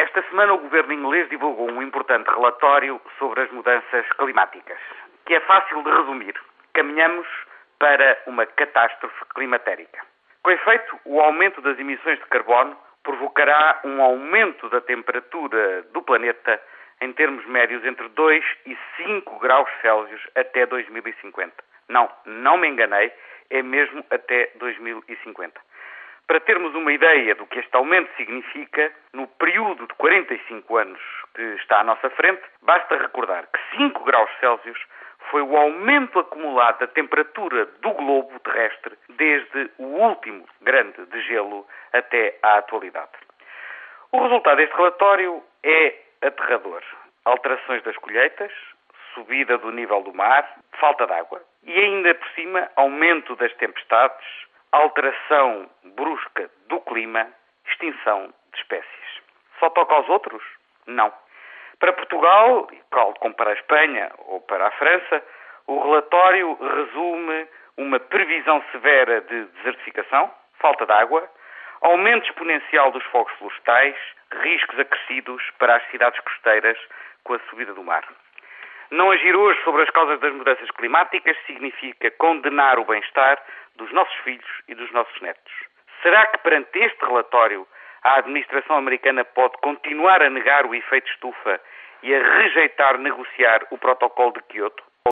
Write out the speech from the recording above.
Esta semana o governo inglês divulgou um importante relatório sobre as mudanças climáticas, que é fácil de resumir. Caminhamos para uma catástrofe climatérica. Com efeito, o aumento das emissões de carbono provocará um aumento da temperatura do planeta em termos médios entre 2 e 5 graus Celsius até 2050. Não, não me enganei, é mesmo até 2050. Para termos uma ideia do que este aumento significa, no período de 45 anos que está à nossa frente, basta recordar que 5 graus Celsius foi o aumento acumulado da temperatura do globo terrestre desde o último grande degelo até à atualidade. O resultado deste relatório é aterrador. Alterações das colheitas, subida do nível do mar, falta de água e ainda por cima aumento das tempestades, alteração brusca do clima, extinção de espécies. Só toca aos outros? Não. Para Portugal, como para a Espanha ou para a França, o relatório resume uma previsão severa de desertificação, falta de água, aumento exponencial dos fogos florestais, riscos acrescidos para as cidades costeiras com a subida do mar. Não agir hoje sobre as causas das mudanças climáticas significa condenar o bem-estar dos nossos filhos e dos nossos netos. Será que perante este relatório a administração americana pode continuar a negar o efeito estufa e a rejeitar negociar o protocolo de Kyoto?